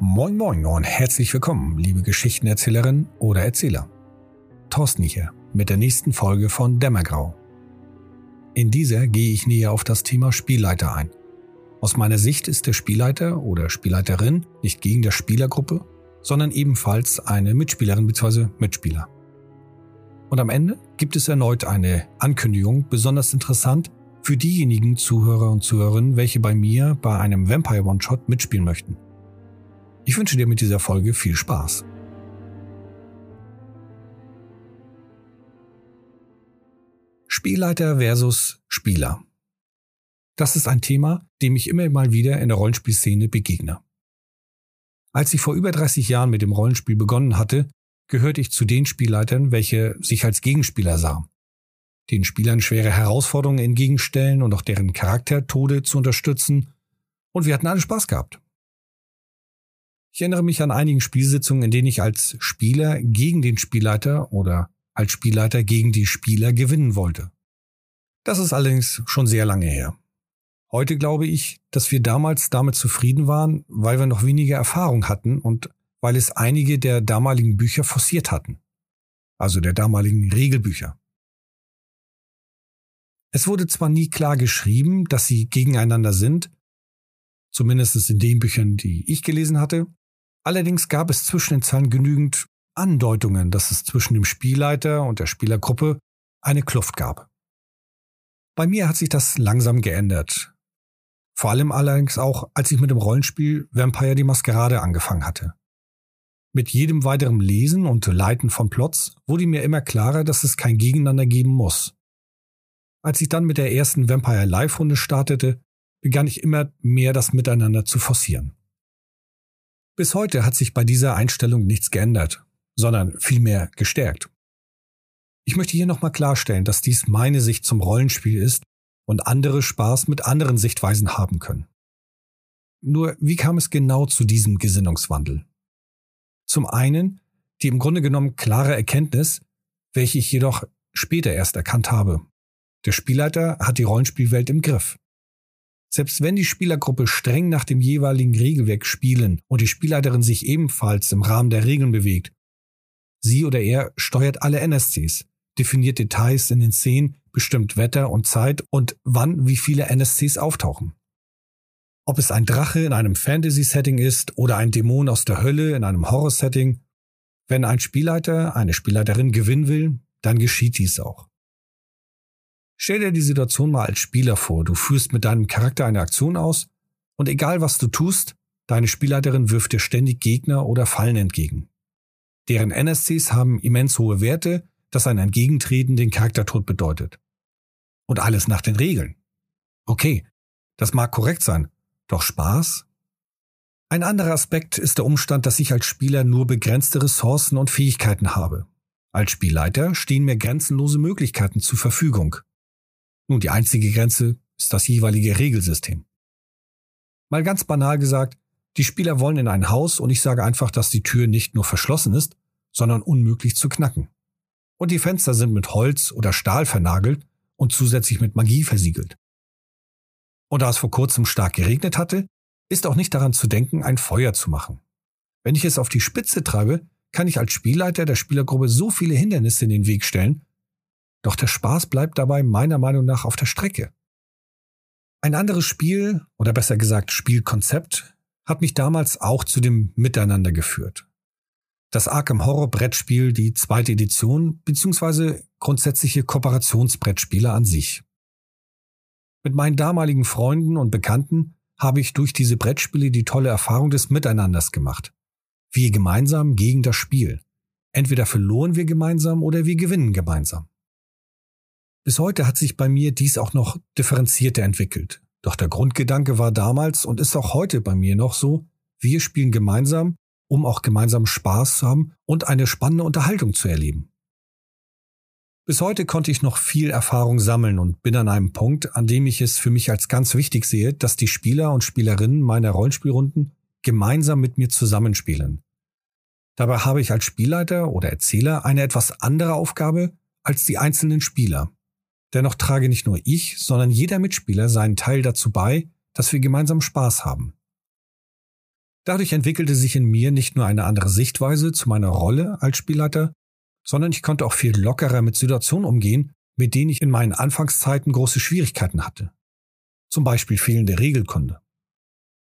Moin Moin und herzlich willkommen, liebe Geschichtenerzählerin oder Erzähler. Thorsten hier mit der nächsten Folge von Dämmergrau. In dieser gehe ich näher auf das Thema Spielleiter ein. Aus meiner Sicht ist der Spielleiter oder Spielleiterin nicht gegen der Spielergruppe, sondern ebenfalls eine Mitspielerin bzw. Mitspieler. Und am Ende gibt es erneut eine Ankündigung, besonders interessant für diejenigen Zuhörer und Zuhörerinnen, welche bei mir bei einem Vampire One-Shot mitspielen möchten. Ich wünsche dir mit dieser Folge viel Spaß. Spielleiter versus Spieler. Das ist ein Thema, dem ich immer mal wieder in der Rollenspielszene begegne. Als ich vor über 30 Jahren mit dem Rollenspiel begonnen hatte, gehörte ich zu den Spielleitern, welche sich als Gegenspieler sahen. Den Spielern schwere Herausforderungen entgegenstellen und auch deren Charaktertode zu unterstützen. Und wir hatten alle Spaß gehabt. Ich erinnere mich an einigen Spielsitzungen, in denen ich als Spieler gegen den Spielleiter oder als Spielleiter gegen die Spieler gewinnen wollte. Das ist allerdings schon sehr lange her. Heute glaube ich, dass wir damals damit zufrieden waren, weil wir noch weniger Erfahrung hatten und weil es einige der damaligen Bücher forciert hatten. Also der damaligen Regelbücher. Es wurde zwar nie klar geschrieben, dass sie gegeneinander sind, zumindest in den Büchern, die ich gelesen hatte, allerdings gab es zwischen den Zeilen genügend Andeutungen, dass es zwischen dem Spielleiter und der Spielergruppe eine Kluft gab. Bei mir hat sich das langsam geändert. Vor allem allerdings auch, als ich mit dem Rollenspiel Vampire die Maskerade angefangen hatte. Mit jedem weiteren Lesen und Leiten von Plots wurde mir immer klarer, dass es kein Gegeneinander geben muss. Als ich dann mit der ersten Vampire Live-Runde startete, begann ich immer mehr das Miteinander zu forcieren. Bis heute hat sich bei dieser Einstellung nichts geändert, sondern vielmehr gestärkt. Ich möchte hier nochmal klarstellen, dass dies meine Sicht zum Rollenspiel ist und andere Spaß mit anderen Sichtweisen haben können. Nur wie kam es genau zu diesem Gesinnungswandel? Zum einen die im Grunde genommen klare Erkenntnis, welche ich jedoch später erst erkannt habe. Der Spielleiter hat die Rollenspielwelt im Griff. Selbst wenn die Spielergruppe streng nach dem jeweiligen Regelwerk spielen und die Spielleiterin sich ebenfalls im Rahmen der Regeln bewegt, sie oder er steuert alle NSCs, definiert Details in den Szenen, bestimmt Wetter und Zeit und wann wie viele NSCs auftauchen. Ob es ein Drache in einem Fantasy-Setting ist oder ein Dämon aus der Hölle in einem Horror-Setting, wenn ein Spielleiter, eine Spielleiterin gewinnen will, dann geschieht dies auch. Stell dir die Situation mal als Spieler vor. Du führst mit deinem Charakter eine Aktion aus und egal was du tust, deine Spielleiterin wirft dir ständig Gegner oder Fallen entgegen. Deren NSCs haben immens hohe Werte, das ein Entgegentreten den Charaktertod bedeutet. Und alles nach den Regeln. Okay, das mag korrekt sein, doch Spaß? Ein anderer Aspekt ist der Umstand, dass ich als Spieler nur begrenzte Ressourcen und Fähigkeiten habe. Als Spielleiter stehen mir grenzenlose Möglichkeiten zur Verfügung. Nun, die einzige Grenze ist das jeweilige Regelsystem. Mal ganz banal gesagt, die Spieler wollen in ein Haus und ich sage einfach, dass die Tür nicht nur verschlossen ist, sondern unmöglich zu knacken. Und die Fenster sind mit Holz oder Stahl vernagelt und zusätzlich mit Magie versiegelt. Und da es vor kurzem stark geregnet hatte, ist auch nicht daran zu denken, ein Feuer zu machen. Wenn ich es auf die Spitze treibe, kann ich als Spielleiter der Spielergruppe so viele Hindernisse in den Weg stellen, doch der Spaß bleibt dabei meiner Meinung nach auf der Strecke. Ein anderes Spiel, oder besser gesagt Spielkonzept, hat mich damals auch zu dem Miteinander geführt. Das Arkham Horror Brettspiel, die zweite Edition, beziehungsweise grundsätzliche Kooperationsbrettspiele an sich. Mit meinen damaligen Freunden und Bekannten habe ich durch diese Brettspiele die tolle Erfahrung des Miteinanders gemacht. Wir gemeinsam gegen das Spiel. Entweder verloren wir gemeinsam oder wir gewinnen gemeinsam. Bis heute hat sich bei mir dies auch noch differenzierter entwickelt. Doch der Grundgedanke war damals und ist auch heute bei mir noch so, wir spielen gemeinsam, um auch gemeinsam Spaß zu haben und eine spannende Unterhaltung zu erleben. Bis heute konnte ich noch viel Erfahrung sammeln und bin an einem Punkt, an dem ich es für mich als ganz wichtig sehe, dass die Spieler und Spielerinnen meiner Rollenspielrunden gemeinsam mit mir zusammenspielen. Dabei habe ich als Spielleiter oder Erzähler eine etwas andere Aufgabe als die einzelnen Spieler. Dennoch trage nicht nur ich, sondern jeder Mitspieler seinen Teil dazu bei, dass wir gemeinsam Spaß haben. Dadurch entwickelte sich in mir nicht nur eine andere Sichtweise zu meiner Rolle als Spielleiter, sondern ich konnte auch viel lockerer mit Situationen umgehen, mit denen ich in meinen Anfangszeiten große Schwierigkeiten hatte. Zum Beispiel fehlende Regelkunde.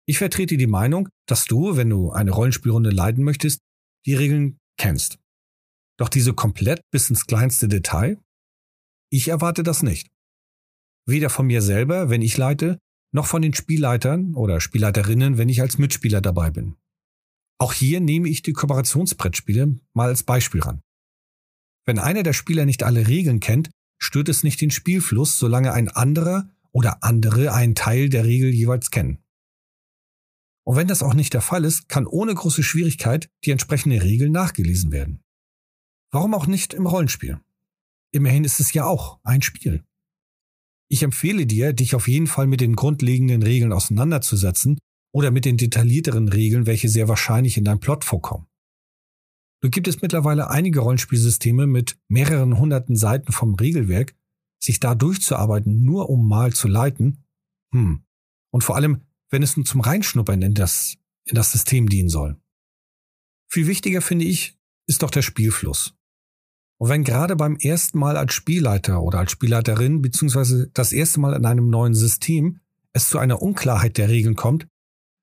Ich vertrete die Meinung, dass du, wenn du eine Rollenspielrunde leiten möchtest, die Regeln kennst. Doch diese komplett bis ins kleinste Detail? Ich erwarte das nicht. Weder von mir selber, wenn ich leite, noch von den Spielleitern oder Spielleiterinnen, wenn ich als Mitspieler dabei bin. Auch hier nehme ich die Kooperationsbrettspiele mal als Beispiel ran. Wenn einer der Spieler nicht alle Regeln kennt, stört es nicht den Spielfluss, solange ein anderer oder andere einen Teil der Regel jeweils kennen. Und wenn das auch nicht der Fall ist, kann ohne große Schwierigkeit die entsprechende Regel nachgelesen werden. Warum auch nicht im Rollenspiel? Immerhin ist es ja auch ein Spiel. Ich empfehle dir, dich auf jeden Fall mit den grundlegenden Regeln auseinanderzusetzen oder mit den detaillierteren Regeln, welche sehr wahrscheinlich in deinem Plot vorkommen. Nun gibt es mittlerweile einige Rollenspielsysteme mit mehreren hunderten Seiten vom Regelwerk, sich da durchzuarbeiten, nur um mal zu leiten, hm. Und vor allem, wenn es nun zum Reinschnuppern in das, in das System dienen soll. Viel wichtiger finde ich, ist doch der Spielfluss. Und wenn gerade beim ersten Mal als Spielleiter oder als Spielleiterin beziehungsweise das erste Mal in einem neuen System es zu einer Unklarheit der Regeln kommt,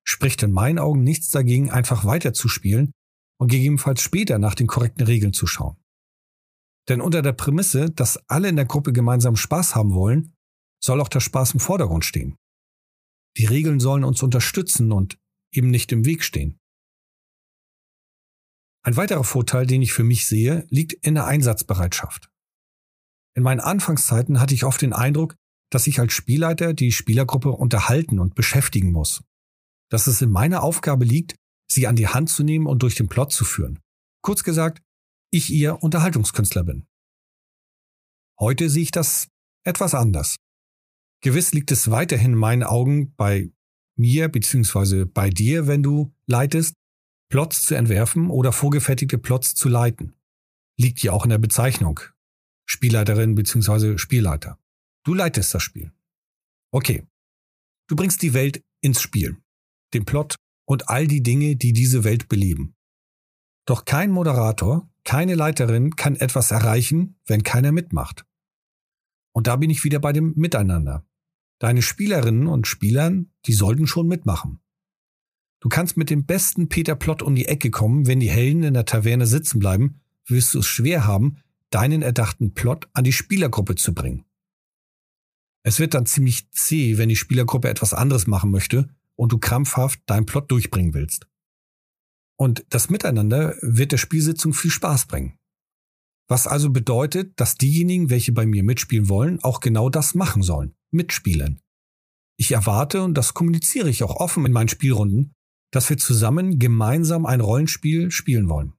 spricht in meinen Augen nichts dagegen, einfach weiterzuspielen und gegebenenfalls später nach den korrekten Regeln zu schauen. Denn unter der Prämisse, dass alle in der Gruppe gemeinsam Spaß haben wollen, soll auch der Spaß im Vordergrund stehen. Die Regeln sollen uns unterstützen und eben nicht im Weg stehen. Ein weiterer Vorteil, den ich für mich sehe, liegt in der Einsatzbereitschaft. In meinen Anfangszeiten hatte ich oft den Eindruck, dass ich als Spielleiter die Spielergruppe unterhalten und beschäftigen muss. Dass es in meiner Aufgabe liegt, sie an die Hand zu nehmen und durch den Plot zu führen. Kurz gesagt, ich ihr Unterhaltungskünstler bin. Heute sehe ich das etwas anders. Gewiss liegt es weiterhin in meinen Augen bei mir bzw. bei dir, wenn du leitest, Plots zu entwerfen oder vorgefertigte Plots zu leiten. Liegt ja auch in der Bezeichnung. Spielleiterin bzw. Spielleiter. Du leitest das Spiel. Okay. Du bringst die Welt ins Spiel. Den Plot und all die Dinge, die diese Welt beleben. Doch kein Moderator, keine Leiterin kann etwas erreichen, wenn keiner mitmacht. Und da bin ich wieder bei dem Miteinander. Deine Spielerinnen und Spielern, die sollten schon mitmachen. Du kannst mit dem besten Peter Plot um die Ecke kommen, wenn die Helden in der Taverne sitzen bleiben, wirst du es schwer haben, deinen erdachten Plot an die Spielergruppe zu bringen. Es wird dann ziemlich zäh, wenn die Spielergruppe etwas anderes machen möchte und du krampfhaft deinen Plot durchbringen willst. Und das Miteinander wird der Spielsitzung viel Spaß bringen. Was also bedeutet, dass diejenigen, welche bei mir mitspielen wollen, auch genau das machen sollen, mitspielen. Ich erwarte, und das kommuniziere ich auch offen in meinen Spielrunden, dass wir zusammen gemeinsam ein Rollenspiel spielen wollen.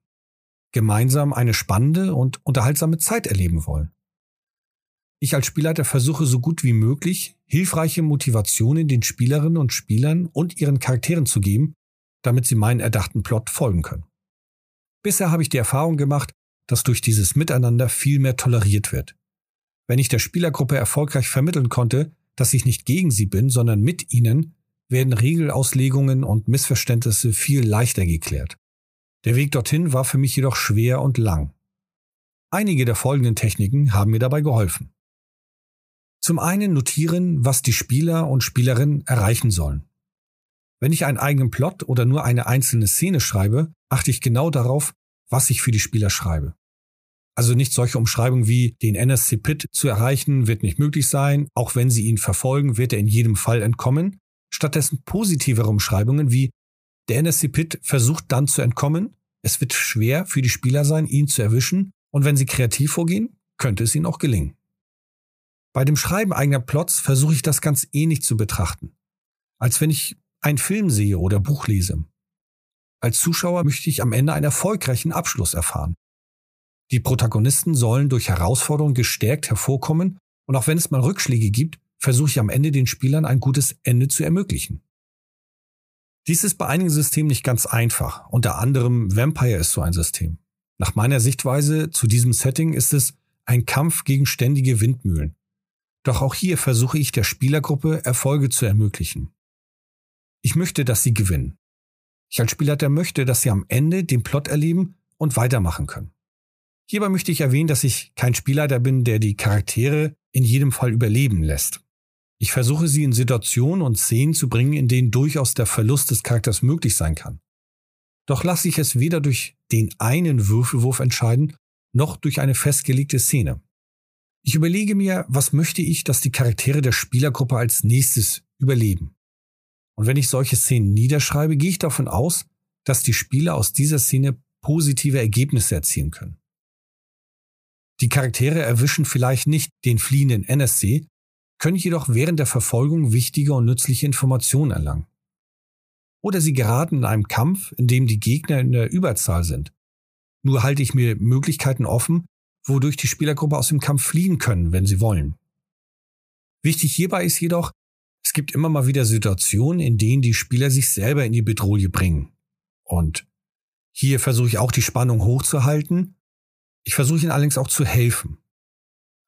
Gemeinsam eine spannende und unterhaltsame Zeit erleben wollen. Ich als Spielleiter versuche so gut wie möglich, hilfreiche Motivationen den Spielerinnen und Spielern und ihren Charakteren zu geben, damit sie meinen erdachten Plot folgen können. Bisher habe ich die Erfahrung gemacht, dass durch dieses Miteinander viel mehr toleriert wird. Wenn ich der Spielergruppe erfolgreich vermitteln konnte, dass ich nicht gegen sie bin, sondern mit ihnen, werden Regelauslegungen und Missverständnisse viel leichter geklärt. Der Weg dorthin war für mich jedoch schwer und lang. Einige der folgenden Techniken haben mir dabei geholfen. Zum einen notieren, was die Spieler und Spielerinnen erreichen sollen. Wenn ich einen eigenen Plot oder nur eine einzelne Szene schreibe, achte ich genau darauf, was ich für die Spieler schreibe. Also nicht solche Umschreibungen wie den NSC Pit zu erreichen wird nicht möglich sein, auch wenn sie ihn verfolgen, wird er in jedem Fall entkommen, stattdessen positivere Umschreibungen wie der NSC Pit versucht dann zu entkommen, es wird schwer für die Spieler sein, ihn zu erwischen, und wenn sie kreativ vorgehen, könnte es ihnen auch gelingen. Bei dem Schreiben eigener Plots versuche ich das ganz ähnlich zu betrachten, als wenn ich einen Film sehe oder Buch lese. Als Zuschauer möchte ich am Ende einen erfolgreichen Abschluss erfahren. Die Protagonisten sollen durch Herausforderungen gestärkt hervorkommen und auch wenn es mal Rückschläge gibt, versuche ich am Ende den Spielern ein gutes Ende zu ermöglichen. Dies ist bei einigen Systemen nicht ganz einfach. Unter anderem Vampire ist so ein System. Nach meiner Sichtweise zu diesem Setting ist es ein Kampf gegen ständige Windmühlen. Doch auch hier versuche ich der Spielergruppe Erfolge zu ermöglichen. Ich möchte, dass sie gewinnen. Ich als Spielleiter möchte, dass Sie am Ende den Plot erleben und weitermachen können. Hierbei möchte ich erwähnen, dass ich kein Spielleiter bin, der die Charaktere in jedem Fall überleben lässt. Ich versuche sie in Situationen und Szenen zu bringen, in denen durchaus der Verlust des Charakters möglich sein kann. Doch lasse ich es weder durch den einen Würfelwurf entscheiden, noch durch eine festgelegte Szene. Ich überlege mir, was möchte ich, dass die Charaktere der Spielergruppe als nächstes überleben. Und wenn ich solche Szenen niederschreibe, gehe ich davon aus, dass die Spieler aus dieser Szene positive Ergebnisse erzielen können. Die Charaktere erwischen vielleicht nicht den fliehenden NSC, können jedoch während der Verfolgung wichtige und nützliche Informationen erlangen. Oder sie geraten in einem Kampf, in dem die Gegner in der Überzahl sind. Nur halte ich mir Möglichkeiten offen, wodurch die Spielergruppe aus dem Kampf fliehen können, wenn sie wollen. Wichtig hierbei ist jedoch, es gibt immer mal wieder Situationen, in denen die Spieler sich selber in die Bedrohung bringen. Und hier versuche ich auch die Spannung hochzuhalten. Ich versuche ihnen allerdings auch zu helfen.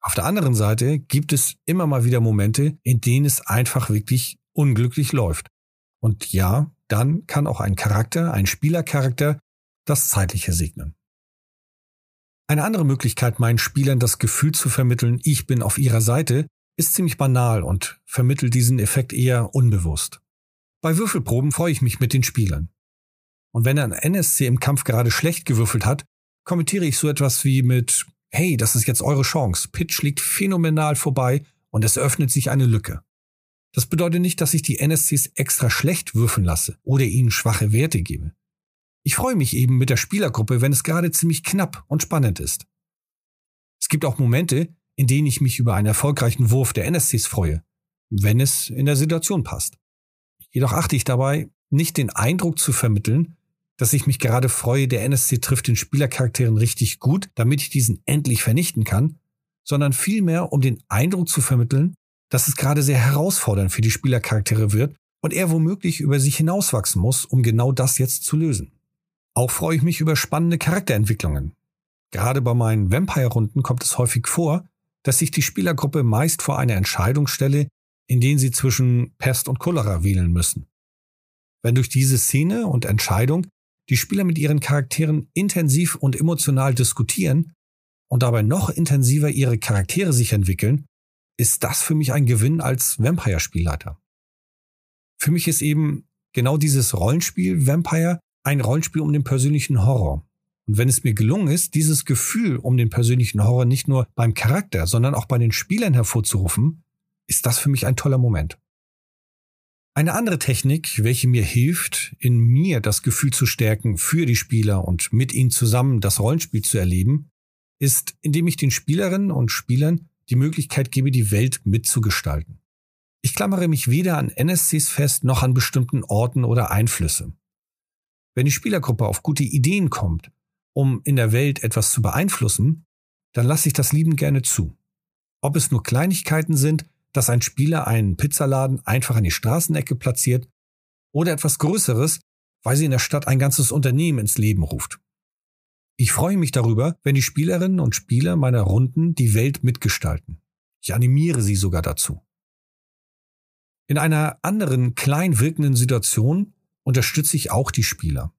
Auf der anderen Seite gibt es immer mal wieder Momente, in denen es einfach wirklich unglücklich läuft. Und ja, dann kann auch ein Charakter, ein Spielercharakter, das Zeitliche segnen. Eine andere Möglichkeit, meinen Spielern das Gefühl zu vermitteln, ich bin auf ihrer Seite, ist ziemlich banal und vermittelt diesen Effekt eher unbewusst. Bei Würfelproben freue ich mich mit den Spielern. Und wenn ein NSC im Kampf gerade schlecht gewürfelt hat, kommentiere ich so etwas wie mit, hey, das ist jetzt eure Chance, Pitch liegt phänomenal vorbei und es öffnet sich eine Lücke. Das bedeutet nicht, dass ich die NSCs extra schlecht würfeln lasse oder ihnen schwache Werte gebe. Ich freue mich eben mit der Spielergruppe, wenn es gerade ziemlich knapp und spannend ist. Es gibt auch Momente, in denen ich mich über einen erfolgreichen Wurf der NSCs freue, wenn es in der Situation passt. Jedoch achte ich dabei, nicht den Eindruck zu vermitteln, dass ich mich gerade freue, der NSC trifft den Spielercharakteren richtig gut, damit ich diesen endlich vernichten kann, sondern vielmehr, um den Eindruck zu vermitteln, dass es gerade sehr herausfordernd für die Spielercharaktere wird und er womöglich über sich hinauswachsen muss, um genau das jetzt zu lösen. Auch freue ich mich über spannende Charakterentwicklungen. Gerade bei meinen Vampire-Runden kommt es häufig vor, dass sich die Spielergruppe meist vor eine Entscheidung stelle, in denen sie zwischen Pest und Cholera wählen müssen. Wenn durch diese Szene und Entscheidung die Spieler mit ihren Charakteren intensiv und emotional diskutieren und dabei noch intensiver ihre Charaktere sich entwickeln, ist das für mich ein Gewinn als Vampire-Spielleiter. Für mich ist eben genau dieses Rollenspiel Vampire ein Rollenspiel um den persönlichen Horror. Und wenn es mir gelungen ist, dieses Gefühl um den persönlichen Horror nicht nur beim Charakter, sondern auch bei den Spielern hervorzurufen, ist das für mich ein toller Moment. Eine andere Technik, welche mir hilft, in mir das Gefühl zu stärken für die Spieler und mit ihnen zusammen das Rollenspiel zu erleben, ist, indem ich den Spielerinnen und Spielern die Möglichkeit gebe, die Welt mitzugestalten. Ich klammere mich weder an NSCs fest noch an bestimmten Orten oder Einflüsse. Wenn die Spielergruppe auf gute Ideen kommt, um in der Welt etwas zu beeinflussen, dann lasse ich das lieben gerne zu. Ob es nur Kleinigkeiten sind, dass ein Spieler einen Pizzaladen einfach an die Straßenecke platziert oder etwas Größeres, weil sie in der Stadt ein ganzes Unternehmen ins Leben ruft. Ich freue mich darüber, wenn die Spielerinnen und Spieler meiner Runden die Welt mitgestalten. Ich animiere sie sogar dazu. In einer anderen klein wirkenden Situation unterstütze ich auch die Spieler.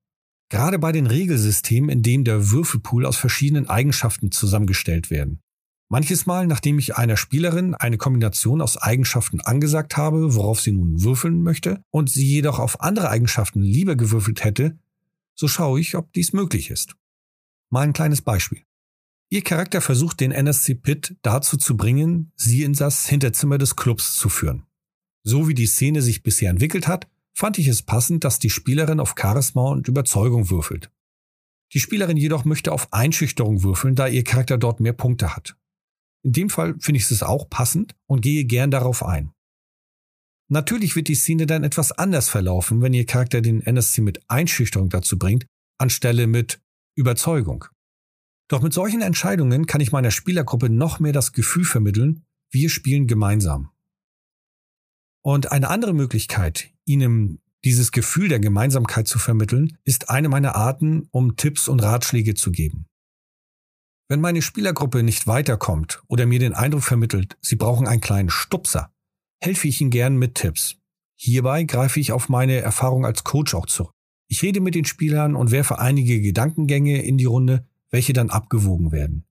Gerade bei den Regelsystemen, in dem der Würfelpool aus verschiedenen Eigenschaften zusammengestellt werden. Manches Mal, nachdem ich einer Spielerin eine Kombination aus Eigenschaften angesagt habe, worauf sie nun würfeln möchte, und sie jedoch auf andere Eigenschaften lieber gewürfelt hätte, so schaue ich, ob dies möglich ist. Mal ein kleines Beispiel. Ihr Charakter versucht den NSC Pit dazu zu bringen, sie in das Hinterzimmer des Clubs zu führen. So wie die Szene sich bisher entwickelt hat, fand ich es passend, dass die Spielerin auf Charisma und Überzeugung würfelt. Die Spielerin jedoch möchte auf Einschüchterung würfeln, da ihr Charakter dort mehr Punkte hat. In dem Fall finde ich es auch passend und gehe gern darauf ein. Natürlich wird die Szene dann etwas anders verlaufen, wenn Ihr Charakter den NSC mit Einschüchterung dazu bringt, anstelle mit Überzeugung. Doch mit solchen Entscheidungen kann ich meiner Spielergruppe noch mehr das Gefühl vermitteln, wir spielen gemeinsam. Und eine andere Möglichkeit, Ihnen dieses Gefühl der Gemeinsamkeit zu vermitteln, ist eine meiner Arten, um Tipps und Ratschläge zu geben. Wenn meine Spielergruppe nicht weiterkommt oder mir den Eindruck vermittelt, sie brauchen einen kleinen Stupser, helfe ich ihnen gern mit Tipps. Hierbei greife ich auf meine Erfahrung als Coach auch zurück. Ich rede mit den Spielern und werfe einige Gedankengänge in die Runde, welche dann abgewogen werden.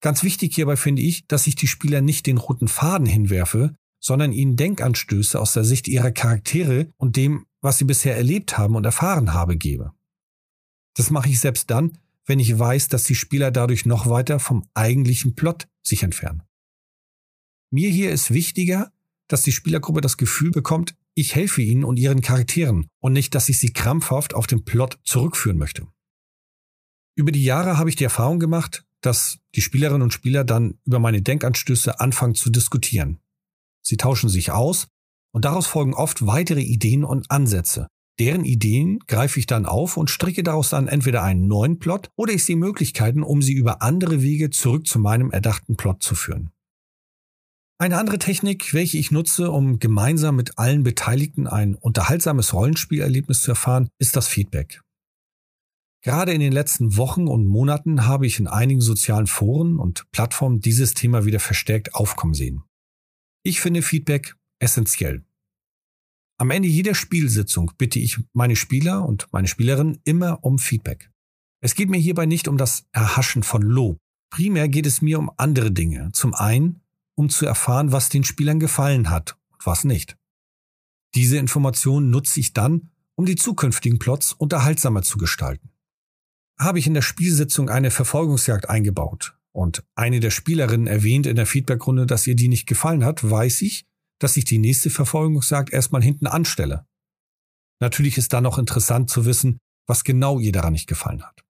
Ganz wichtig hierbei finde ich, dass ich die Spieler nicht den roten Faden hinwerfe, sondern ihnen Denkanstöße aus der Sicht ihrer Charaktere und dem, was sie bisher erlebt haben und erfahren habe, gebe. Das mache ich selbst dann, wenn ich weiß, dass die Spieler dadurch noch weiter vom eigentlichen Plot sich entfernen. Mir hier ist wichtiger, dass die Spielergruppe das Gefühl bekommt, ich helfe ihnen und ihren Charakteren und nicht, dass ich sie krampfhaft auf den Plot zurückführen möchte. Über die Jahre habe ich die Erfahrung gemacht, dass die Spielerinnen und Spieler dann über meine Denkanstöße anfangen zu diskutieren. Sie tauschen sich aus und daraus folgen oft weitere Ideen und Ansätze. Deren Ideen greife ich dann auf und stricke daraus dann entweder einen neuen Plot oder ich sehe Möglichkeiten, um sie über andere Wege zurück zu meinem erdachten Plot zu führen. Eine andere Technik, welche ich nutze, um gemeinsam mit allen Beteiligten ein unterhaltsames Rollenspielerlebnis zu erfahren, ist das Feedback. Gerade in den letzten Wochen und Monaten habe ich in einigen sozialen Foren und Plattformen dieses Thema wieder verstärkt aufkommen sehen. Ich finde Feedback essentiell. Am Ende jeder Spielsitzung bitte ich meine Spieler und meine Spielerinnen immer um Feedback. Es geht mir hierbei nicht um das Erhaschen von Lob. Primär geht es mir um andere Dinge. Zum einen um zu erfahren, was den Spielern gefallen hat und was nicht. Diese Informationen nutze ich dann, um die zukünftigen Plots unterhaltsamer zu gestalten. Habe ich in der Spielsitzung eine Verfolgungsjagd eingebaut und eine der Spielerinnen erwähnt in der Feedbackrunde, dass ihr die nicht gefallen hat, weiß ich, dass ich die nächste Verfolgungsjagd erstmal hinten anstelle. Natürlich ist dann noch interessant zu wissen, was genau ihr daran nicht gefallen hat.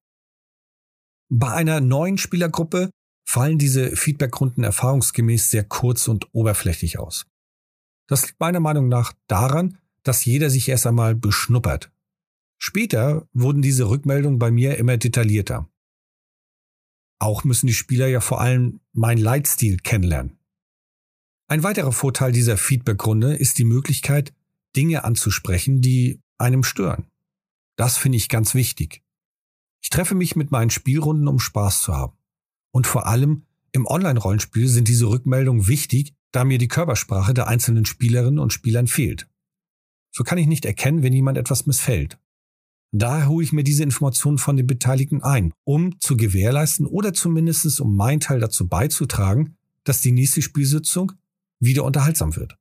Bei einer neuen Spielergruppe fallen diese Feedbackrunden erfahrungsgemäß sehr kurz und oberflächlich aus. Das liegt meiner Meinung nach daran, dass jeder sich erst einmal beschnuppert. Später wurden diese Rückmeldungen bei mir immer detaillierter. Auch müssen die Spieler ja vor allem meinen Leitstil kennenlernen. Ein weiterer Vorteil dieser Feedbackrunde ist die Möglichkeit, Dinge anzusprechen, die einem stören. Das finde ich ganz wichtig. Ich treffe mich mit meinen Spielrunden, um Spaß zu haben. Und vor allem im Online-Rollenspiel sind diese Rückmeldungen wichtig, da mir die Körpersprache der einzelnen Spielerinnen und Spielern fehlt. So kann ich nicht erkennen, wenn jemand etwas missfällt. Daher hole ich mir diese Informationen von den Beteiligten ein, um zu gewährleisten oder zumindest um meinen Teil dazu beizutragen, dass die nächste Spielsitzung wieder unterhaltsam wird.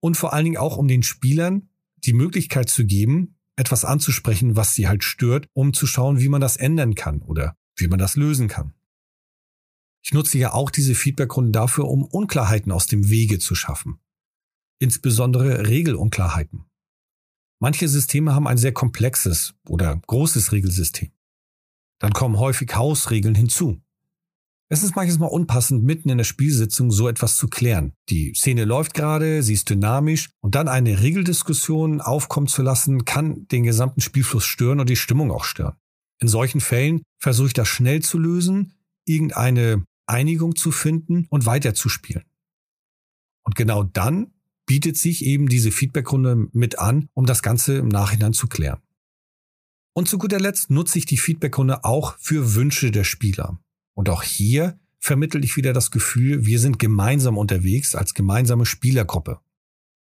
Und vor allen Dingen auch um den Spielern die Möglichkeit zu geben, etwas anzusprechen, was sie halt stört, um zu schauen, wie man das ändern kann oder wie man das lösen kann. Ich nutze ja auch diese Feedbackrunden dafür, um Unklarheiten aus dem Wege zu schaffen. Insbesondere Regelunklarheiten. Manche Systeme haben ein sehr komplexes oder großes Regelsystem. Dann kommen häufig Hausregeln hinzu. Es ist manches Mal unpassend, mitten in der Spielsitzung so etwas zu klären. Die Szene läuft gerade, sie ist dynamisch und dann eine Regeldiskussion aufkommen zu lassen, kann den gesamten Spielfluss stören und die Stimmung auch stören. In solchen Fällen versuche ich das schnell zu lösen, irgendeine Einigung zu finden und weiterzuspielen. Und genau dann bietet sich eben diese Feedbackrunde mit an, um das Ganze im Nachhinein zu klären. Und zu guter Letzt nutze ich die Feedbackrunde auch für Wünsche der Spieler. Und auch hier vermittle ich wieder das Gefühl, wir sind gemeinsam unterwegs als gemeinsame Spielergruppe.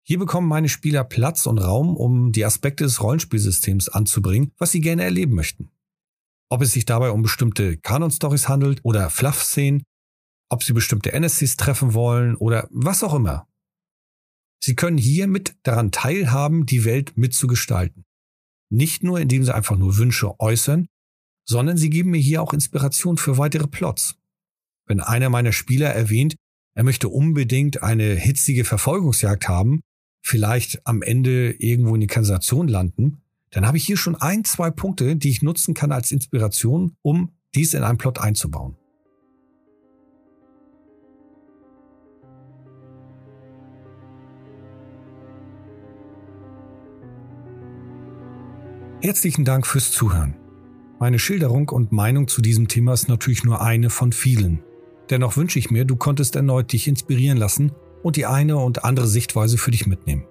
Hier bekommen meine Spieler Platz und Raum, um die Aspekte des Rollenspielsystems anzubringen, was sie gerne erleben möchten. Ob es sich dabei um bestimmte Kanon-Stories handelt oder Fluff-Szenen, ob sie bestimmte NSCs treffen wollen oder was auch immer. Sie können hier mit daran teilhaben, die Welt mitzugestalten. Nicht nur, indem sie einfach nur Wünsche äußern, sondern sie geben mir hier auch Inspiration für weitere Plots. Wenn einer meiner Spieler erwähnt, er möchte unbedingt eine hitzige Verfolgungsjagd haben, vielleicht am Ende irgendwo in die Kanalisation landen, dann habe ich hier schon ein, zwei Punkte, die ich nutzen kann als Inspiration, um dies in einen Plot einzubauen. Herzlichen Dank fürs Zuhören. Meine Schilderung und Meinung zu diesem Thema ist natürlich nur eine von vielen. Dennoch wünsche ich mir, du konntest erneut dich inspirieren lassen und die eine und andere Sichtweise für dich mitnehmen.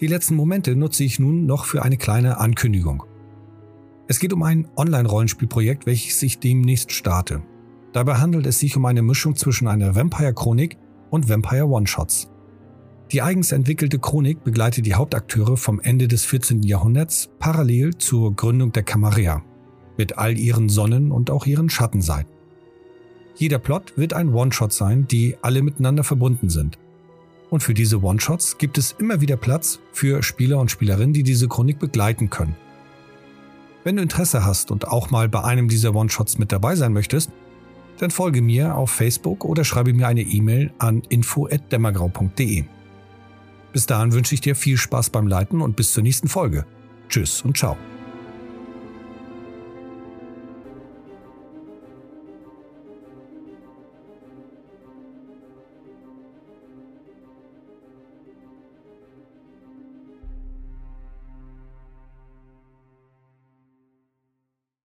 Die letzten Momente nutze ich nun noch für eine kleine Ankündigung. Es geht um ein Online-Rollenspielprojekt, welches ich demnächst starte. Dabei handelt es sich um eine Mischung zwischen einer Vampire-Chronik und Vampire One-Shots. Die eigens entwickelte Chronik begleitet die Hauptakteure vom Ende des 14. Jahrhunderts parallel zur Gründung der Camarilla, mit all ihren Sonnen- und auch ihren Schattenseiten. Jeder Plot wird ein One-Shot sein, die alle miteinander verbunden sind. Und für diese One-Shots gibt es immer wieder Platz für Spieler und Spielerinnen, die diese Chronik begleiten können. Wenn du Interesse hast und auch mal bei einem dieser One-Shots mit dabei sein möchtest, dann folge mir auf Facebook oder schreibe mir eine E-Mail an info@demmergrau.de. Bis dahin wünsche ich dir viel Spaß beim Leiten und bis zur nächsten Folge. Tschüss und ciao.